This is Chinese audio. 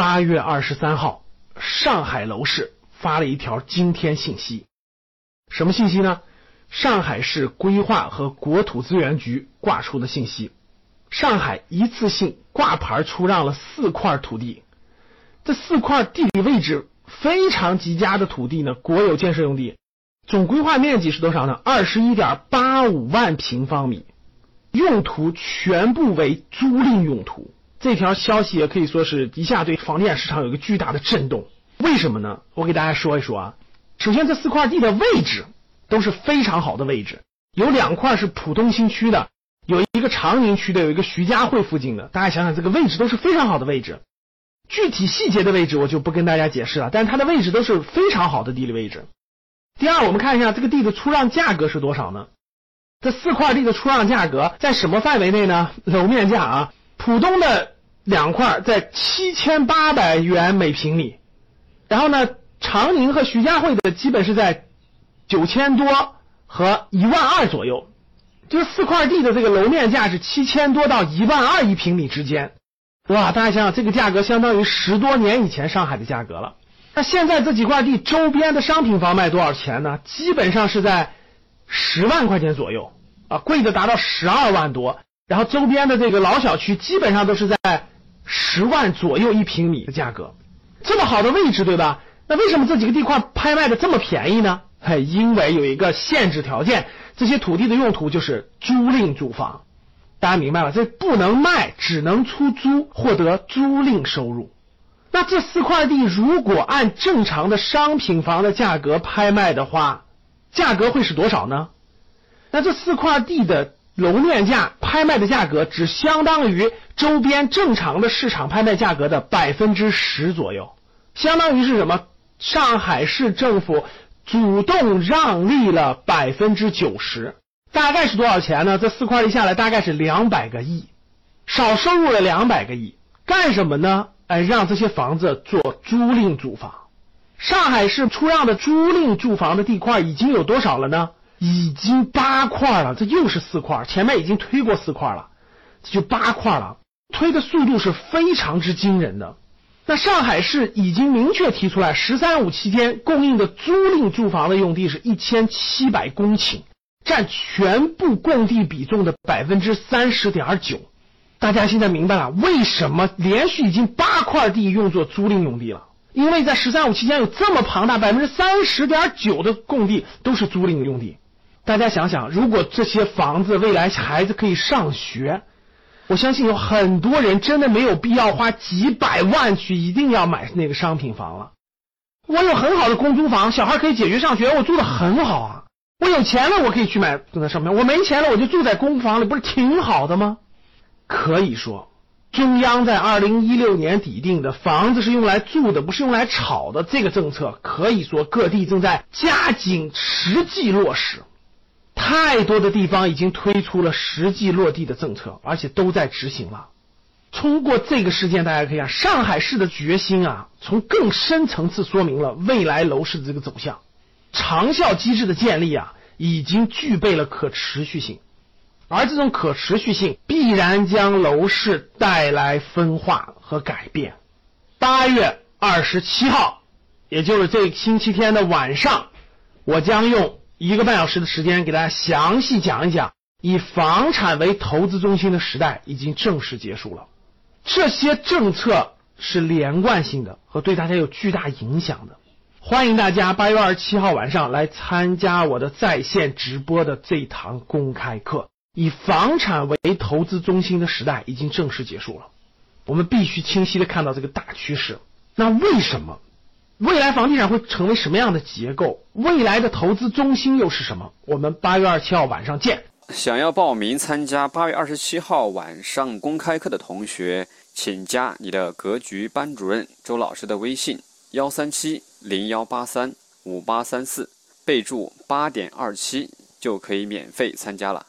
八月二十三号，上海楼市发了一条惊天信息，什么信息呢？上海市规划和国土资源局挂出的信息，上海一次性挂牌出让了四块土地，这四块地理位置非常极佳的土地呢，国有建设用地，总规划面积是多少呢？二十一点八五万平方米，用途全部为租赁用途。这条消息也可以说是一下对房地产市场有一个巨大的震动。为什么呢？我给大家说一说啊。首先，这四块地的位置都是非常好的位置，有两块是浦东新区的，有一个长宁区的，有一个徐家汇附近的。大家想想，这个位置都是非常好的位置。具体细节的位置我就不跟大家解释了，但是它的位置都是非常好的地理位置。第二，我们看一下这个地的出让价格是多少呢？这四块地的出让价格在什么范围内呢？楼面价啊。浦东的两块在七千八百元每平米，然后呢，长宁和徐家汇的基本是在九千多和一万二左右，就是四块地的这个楼面价是七千多到一万二一平米之间，哇，大家想想这个价格相当于十多年以前上海的价格了。那现在这几块地周边的商品房卖多少钱呢？基本上是在十万块钱左右啊，贵的达到十二万多。然后周边的这个老小区基本上都是在十万左右一平米的价格，这么好的位置，对吧？那为什么这几个地块拍卖的这么便宜呢？嘿，因为有一个限制条件，这些土地的用途就是租赁住房，大家明白了？这不能卖，只能出租，获得租赁收入。那这四块地如果按正常的商品房的价格拍卖的话，价格会是多少呢？那这四块地的。楼面价拍卖的价格只相当于周边正常的市场拍卖价格的百分之十左右，相当于是什么？上海市政府主动让利了百分之九十，大概是多少钱呢？这四块地下来大概是两百个亿，少收入了两百个亿，干什么呢？哎，让这些房子做租赁住房。上海市出让的租赁住房的地块已经有多少了呢？已经八块了，这又是四块，前面已经推过四块了，这就八块了，推的速度是非常之惊人的。那上海市已经明确提出来，“十三五”期间供应的租赁住房的用地是一千七百公顷，占全部供地比重的百分之三十点九。大家现在明白了为什么连续已经八块地用作租赁用地了？因为在“十三五”期间有这么庞大百分之三十点九的供地都是租赁用地。大家想想，如果这些房子未来孩子可以上学，我相信有很多人真的没有必要花几百万去一定要买那个商品房了。我有很好的公租房，小孩可以解决上学，我住的很好啊。我有钱了，我可以去买住在上面；我没钱了，我就住在公房里，不是挺好的吗？可以说，中央在二零一六年底定的房子是用来住的，不是用来炒的这个政策，可以说各地正在加紧实际落实。太多的地方已经推出了实际落地的政策，而且都在执行了。通过这个事件，大家可以看上海市的决心啊，从更深层次说明了未来楼市的这个走向。长效机制的建立啊，已经具备了可持续性，而这种可持续性必然将楼市带来分化和改变。八月二十七号，也就是这星期天的晚上，我将用。一个半小时的时间，给大家详细讲一讲，以房产为投资中心的时代已经正式结束了。这些政策是连贯性的和对大家有巨大影响的。欢迎大家八月二十七号晚上来参加我的在线直播的这堂公开课。以房产为投资中心的时代已经正式结束了。我们必须清晰的看到这个大趋势。那为什么？未来房地产会成为什么样的结构？未来的投资中心又是什么？我们八月二十七号晚上见。想要报名参加八月二十七号晚上公开课的同学，请加你的格局班主任周老师的微信：幺三七零幺八三五八三四，备注八点二七，就可以免费参加了。